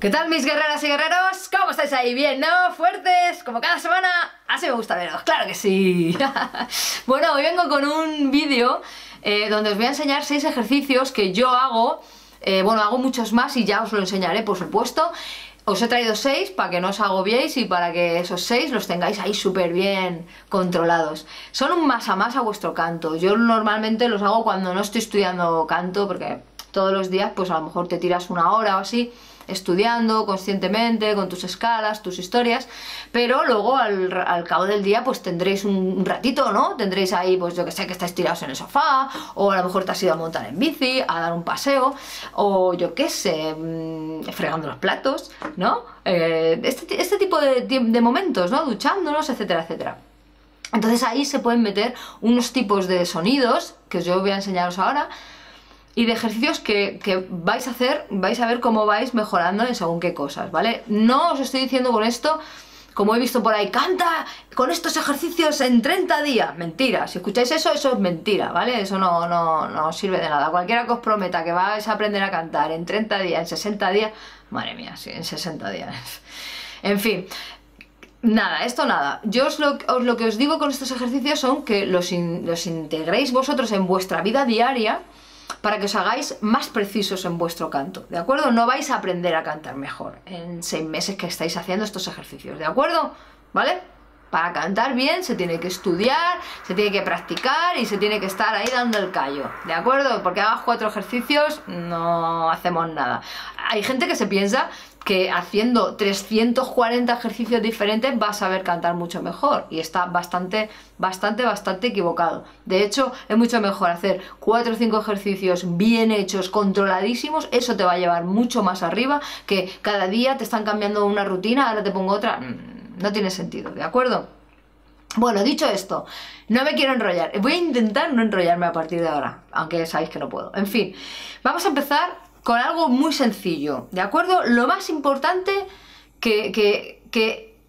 ¿Qué tal mis guerreras y guerreros? ¿Cómo estáis ahí? ¿Bien, no? ¿Fuertes? Como cada semana. Así me gusta veros, claro que sí. bueno, hoy vengo con un vídeo eh, donde os voy a enseñar seis ejercicios que yo hago. Eh, bueno, hago muchos más y ya os lo enseñaré, por supuesto. Os he traído seis para que no os agobiéis y para que esos seis los tengáis ahí súper bien controlados. Son un más a más a vuestro canto. Yo normalmente los hago cuando no estoy estudiando canto porque todos los días pues a lo mejor te tiras una hora o así estudiando conscientemente, con tus escalas, tus historias, pero luego al, cabo del día pues tendréis un, ratito, ¿no? Tendréis ahí, pues yo que sé, que estáis tirados en el sofá, o a lo mejor te has ido a montar en bici, a dar un paseo, o yo qué sé, mm, fregando los platos, ¿no? Eh, este, este, tipo de, de momentos, ¿no? Duchándonos, etcétera, etcétera. Entonces ahí se pueden meter unos tipos de sonidos, que yo voy a enseñaros ahora, y de ejercicios que, vais a hacer, vais a ver cómo vais mejorando en según qué cosas, ¿vale? No os estoy diciendo con esto, como he visto por ahí, canta con estos ejercicios en 30 días. Mentira, si escucháis eso, eso es mentira, ¿vale? Eso no, no, no sirve de nada. Cualquiera que os prometa que vais a aprender a cantar en 30 días, en 60 días, madre mía, sí, en 60 días. En fin, Nada, esto nada. Yo os lo, lo, que os digo con estos ejercicios son que los, los integréis vosotros en vuestra vida diaria para que os hagáis más precisos en vuestro canto, ¿de acuerdo? No vais a aprender a cantar mejor en seis meses que estáis haciendo estos ejercicios, ¿de acuerdo? ¿Vale? Para cantar bien se tiene que estudiar, se tiene que practicar y se tiene que estar ahí dando el callo, ¿de acuerdo? Porque hagas cuatro ejercicios no hacemos nada. Hay gente que se piensa que haciendo 340 ejercicios diferentes vas a saber cantar mucho mejor y está bastante, bastante, bastante equivocado. De hecho, es mucho mejor hacer 4 o 5 ejercicios bien hechos, controladísimos, eso te va a llevar mucho más arriba que cada día te están cambiando una rutina, ahora te pongo otra. No tiene sentido, ¿de acuerdo? Bueno, dicho esto, no me quiero enrollar. Voy a intentar no enrollarme a partir de ahora, aunque sabéis que no puedo. En fin, vamos a empezar con algo muy sencillo, ¿de acuerdo? Lo más importante que,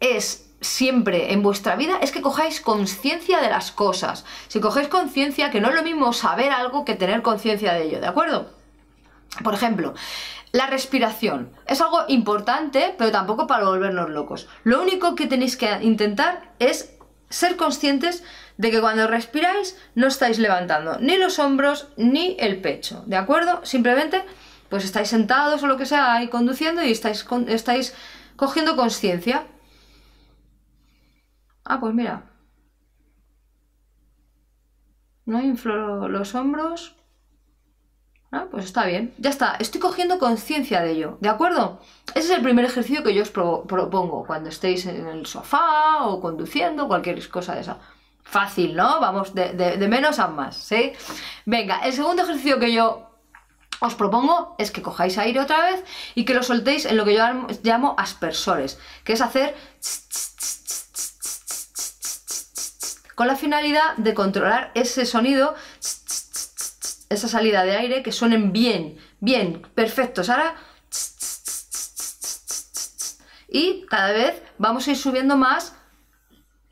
es siempre en vuestra vida es que cojáis conciencia de las cosas. Si cogéis conciencia, que no es lo mismo saber algo que tener conciencia de ello, ¿de acuerdo? Por ejemplo, la respiración es algo importante, pero tampoco para volvernos locos. Lo único que tenéis que intentar es ser conscientes de que cuando respiráis no estáis levantando ni los hombros ni el pecho, ¿de acuerdo? Simplemente pues estáis sentados o lo que sea ahí conduciendo y estáis, estáis cogiendo conciencia. Ah, pues mira. No inflo los hombros. Ah, pues está bien. Ya está. Estoy cogiendo conciencia de ello. ¿De acuerdo? Ese es el primer ejercicio que yo os propongo cuando estéis en el sofá o conduciendo, cualquier cosa de esa. Fácil, ¿no? Vamos de, de menos a más, ¿sí? Venga, el segundo ejercicio que yo os propongo es que cojáis aire otra vez y que lo soltéis en lo que yo llamo aspersores, que es hacer con la finalidad de controlar ese sonido, esa salida de aire, que suenen bien, bien, perfectos. Ahora, y cada vez vamos a ir subiendo más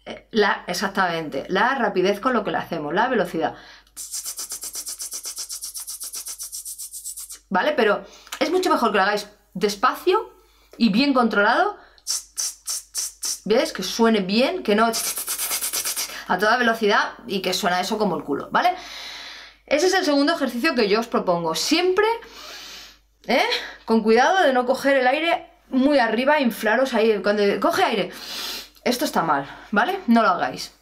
eh, la, exactamente, la rapidez con lo que le hacemos, la velocidad. ¿vale? Pero es mucho mejor que lo hagáis despacio y bien controlado. ¿Ves? Que suene bien, que no a toda velocidad y que suena eso como el culo, ¿vale? Ese es el segundo ejercicio que yo os propongo. Siempre, ¿eh? Con cuidado de no coger el aire muy arriba, inflaros ahí. Cuando coge aire, esto está mal, ¿vale? No lo hagáis.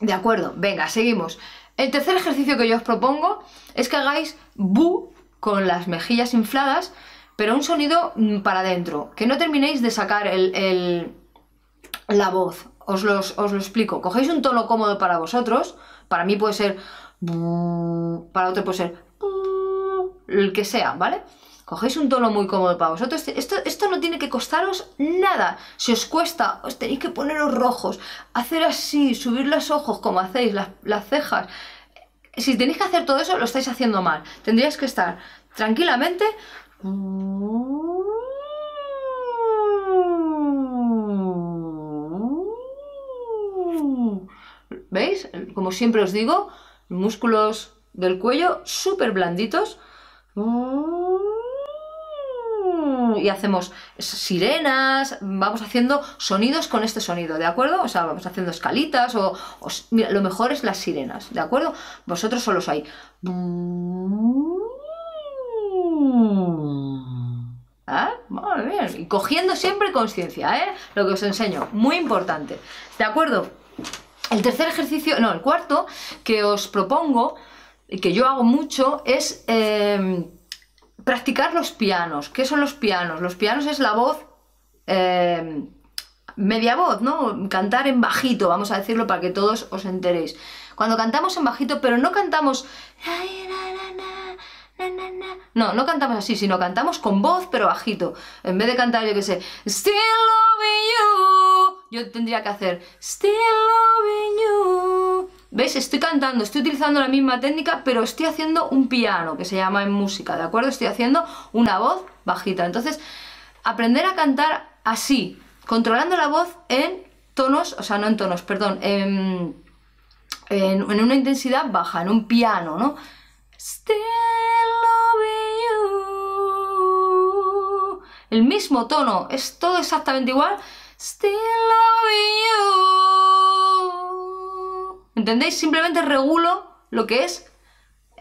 De acuerdo, venga, seguimos. El tercer ejercicio que yo os propongo es que hagáis bu con las mejillas infladas, pero un sonido mm, para adentro. Que no terminéis de sacar el, la voz. Os, os lo explico. Cogéis un tono cómodo para vosotros. Para mí puede ser... Para otro puede ser... el que sea, ¿vale? Cogéis un tono muy cómodo para vosotros. Esto, esto no tiene que costaros nada. Si os cuesta, os tenéis que poneros rojos, hacer así, subir los ojos como hacéis, las, las cejas. Si tenéis que hacer todo eso, lo estáis haciendo mal. Tendríais que estar tranquilamente. ¿Veis? Como siempre os digo, músculos del cuello súper blanditos y hacemos sirenas, vamos haciendo sonidos con este sonido, ¿de acuerdo? O sea, vamos haciendo escalitas o, mira, lo mejor es las sirenas, ¿de acuerdo? Vosotros solos ahí. ¿Ah? Muy bien. Y cogiendo siempre conciencia, ¿eh? Lo que os enseño, muy importante. ¿De acuerdo? El tercer ejercicio, no, el cuarto que os propongo, y que yo hago mucho, es... Eh, practicar los pianos. ¿Qué son los pianos? Los pianos es la voz, eh, media voz, ¿no? Cantar en bajito, vamos a decirlo para que todos os enteréis. Cuando cantamos en bajito, pero no cantamos... No, no cantamos así, sino cantamos con voz pero bajito. En vez de cantar, yo que sé, Still loving you, yo tendría que hacer Still loving you. ¿Veis? Estoy cantando, estoy utilizando la misma técnica, pero estoy haciendo un piano, que se llama en música, ¿de acuerdo? Estoy haciendo una voz bajita. Entonces, aprender a cantar así, controlando la voz en tonos, o sea, no en tonos, perdón, en, en, una intensidad baja, en un piano, ¿no? Still loving you. El mismo tono, es todo exactamente igual. Still loving you. ¿Entendéis? Simplemente regulo lo que es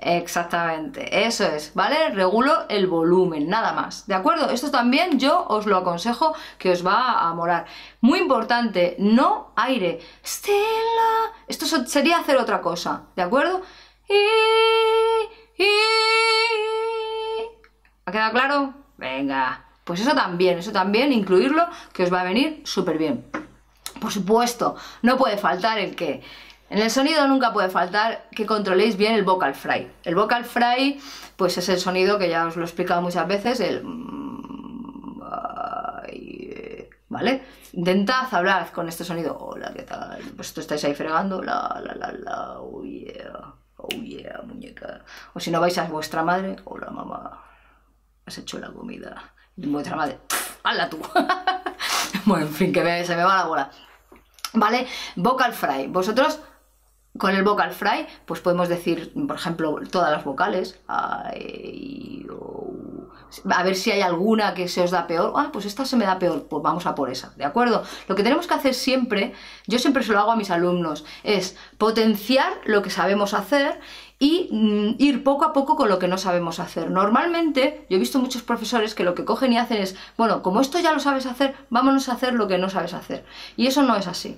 Exactamente, eso es, ¿vale? Regulo el volumen, nada más, ¿de acuerdo? Esto también yo os lo aconsejo que os va a morar. Muy importante, no aire. Stella. Esto sería hacer otra cosa, ¿de acuerdo? ¿Ha quedado claro? Venga, pues eso también, eso también, incluirlo, que os va a venir súper bien. Por supuesto, no puede faltar el que en el sonido nunca puede faltar que controléis bien el vocal fry. El vocal fry, pues es el sonido que ya os lo he explicado muchas veces, el... ¿Vale? Intentad hablar con este sonido. Hola, ¿qué tal? Pues tú estáis ahí fregando. La, la, la, la. Oh yeah. Oh yeah, muñeca. O si no vais a vuestra madre. Hola, mamá. Has hecho la comida. Vuestra madre. ¡Hala tú! bueno, en fin, que se me va la bola. ¿Vale? Vocal fry. Vosotros con el vocal fry, pues podemos decir, por ejemplo, todas las vocales. A ver si hay alguna que se os da peor. Ah, pues esta se me da peor, pues vamos a por esa, ¿de acuerdo? Lo que tenemos que hacer siempre, yo siempre se lo hago a mis alumnos, es potenciar lo que sabemos hacer y mm, ir poco a poco con lo que no sabemos hacer. Normalmente, yo he visto muchos profesores que lo que cogen y hacen es, bueno, como esto ya lo sabes hacer, vámonos a hacer lo que no sabes hacer. Y eso no es así.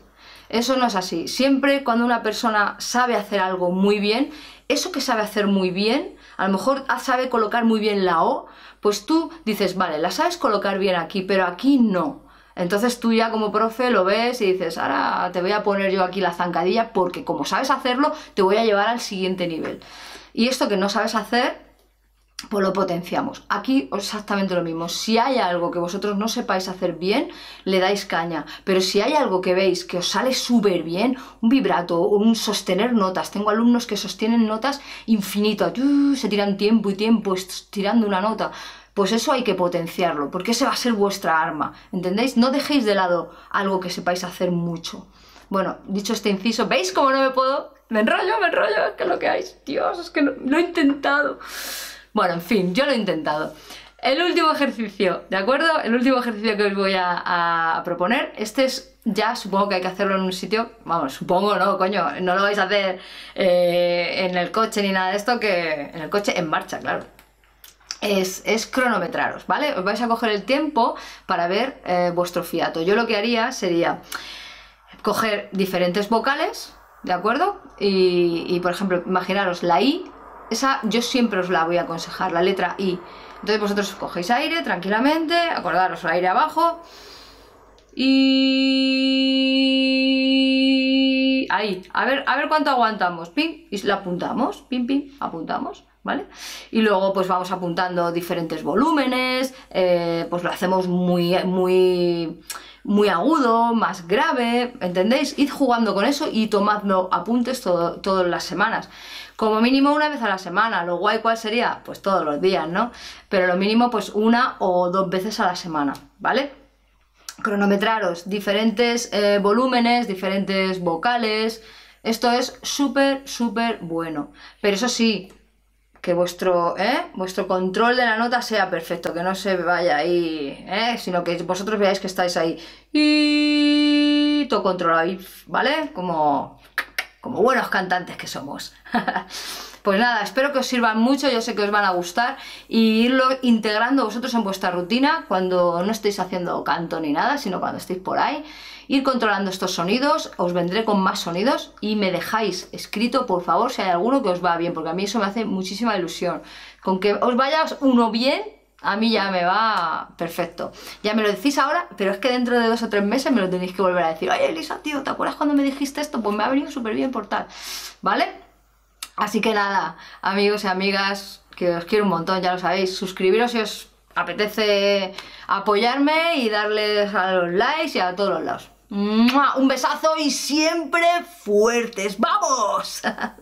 Eso no es así. Siempre cuando una persona sabe hacer algo muy bien, eso que sabe hacer muy bien, a lo mejor sabe colocar muy bien la O, pues tú dices, vale, la sabes colocar bien aquí, pero aquí no. Entonces tú ya como profe lo ves y dices, ahora te voy a poner yo aquí la zancadilla porque como sabes hacerlo, te voy a llevar al siguiente nivel. Y esto que no sabes hacer, pues lo potenciamos. Aquí exactamente lo mismo. Si hay algo que vosotros no sepáis hacer bien, le dais caña. Pero si hay algo que veis que os sale súper bien, un vibrato, un sostener notas. Tengo alumnos que sostienen notas infinito, se tiran tiempo y tiempo tirando una nota. Pues eso hay que potenciarlo, porque ese va a ser vuestra arma. ¿Entendéis? No dejéis de lado algo que sepáis hacer mucho. Bueno, dicho este inciso, ¿veis cómo no me puedo? Me enrollo, me enrollo, es que lo que hay. Dios, es que no, he intentado. Bueno, en fin, yo lo he intentado. El último ejercicio, ¿de acuerdo? El último ejercicio que os voy a, proponer, este es ya, supongo que hay que hacerlo en un sitio, vamos, supongo, no, coño, no lo vais a hacer eh, en el coche ni nada de esto, que en el coche en marcha, claro. Es, cronometraros, ¿vale? Os vais a coger el tiempo para ver eh, vuestro fiato. Yo lo que haría sería coger diferentes vocales, ¿de acuerdo? Y por ejemplo, imaginaros la I esa yo siempre os la voy a aconsejar, la letra I. Entonces vosotros cogéis aire tranquilamente, acordaros el aire abajo. Y ahí, a ver, a ver cuánto aguantamos. Pim, y la apuntamos, pim, pim, apuntamos. ¿vale? Y luego pues vamos apuntando diferentes volúmenes, eh, pues lo hacemos muy, muy, muy agudo, más grave, ¿entendéis? Id jugando con eso y tomadlo apuntes todas las semanas. Como mínimo una vez a la semana, lo guay cuál sería, pues todos los días, ¿no? Pero lo mínimo pues una o dos veces a la semana, ¿vale? Cronometraros diferentes eh, volúmenes, diferentes vocales, esto es súper, súper bueno. Pero eso sí, que vuestro, ¿eh? vuestro control de la nota sea perfecto, que no se vaya ahí, ¿eh? sino que vosotros veáis que estáis ahí y todo controlado, ¿vale? Como, como buenos cantantes que somos. Pues nada, espero que os sirvan mucho, yo sé que os van a gustar y irlo integrando vosotros en vuestra rutina cuando no estéis haciendo canto ni nada, sino cuando estéis por ahí. Ir controlando estos sonidos, os vendré con más sonidos y me dejáis escrito, por favor, si hay alguno que os va bien, porque a mí eso me hace muchísima ilusión. Con que os vaya uno bien, a mí ya me va perfecto. Ya me lo decís ahora, pero es que dentro de dos o tres meses me lo tenéis que volver a decir. Oye, Elisa, tío, ¿te acuerdas cuando me dijiste esto? Pues me ha venido súper bien por tal. ¿Vale? Así que nada, amigos y amigas, que os quiero un montón, ya lo sabéis, suscribiros si os apetece apoyarme y darles a los likes y a todos los lados. Un besazo y siempre fuertes. ¡Vamos!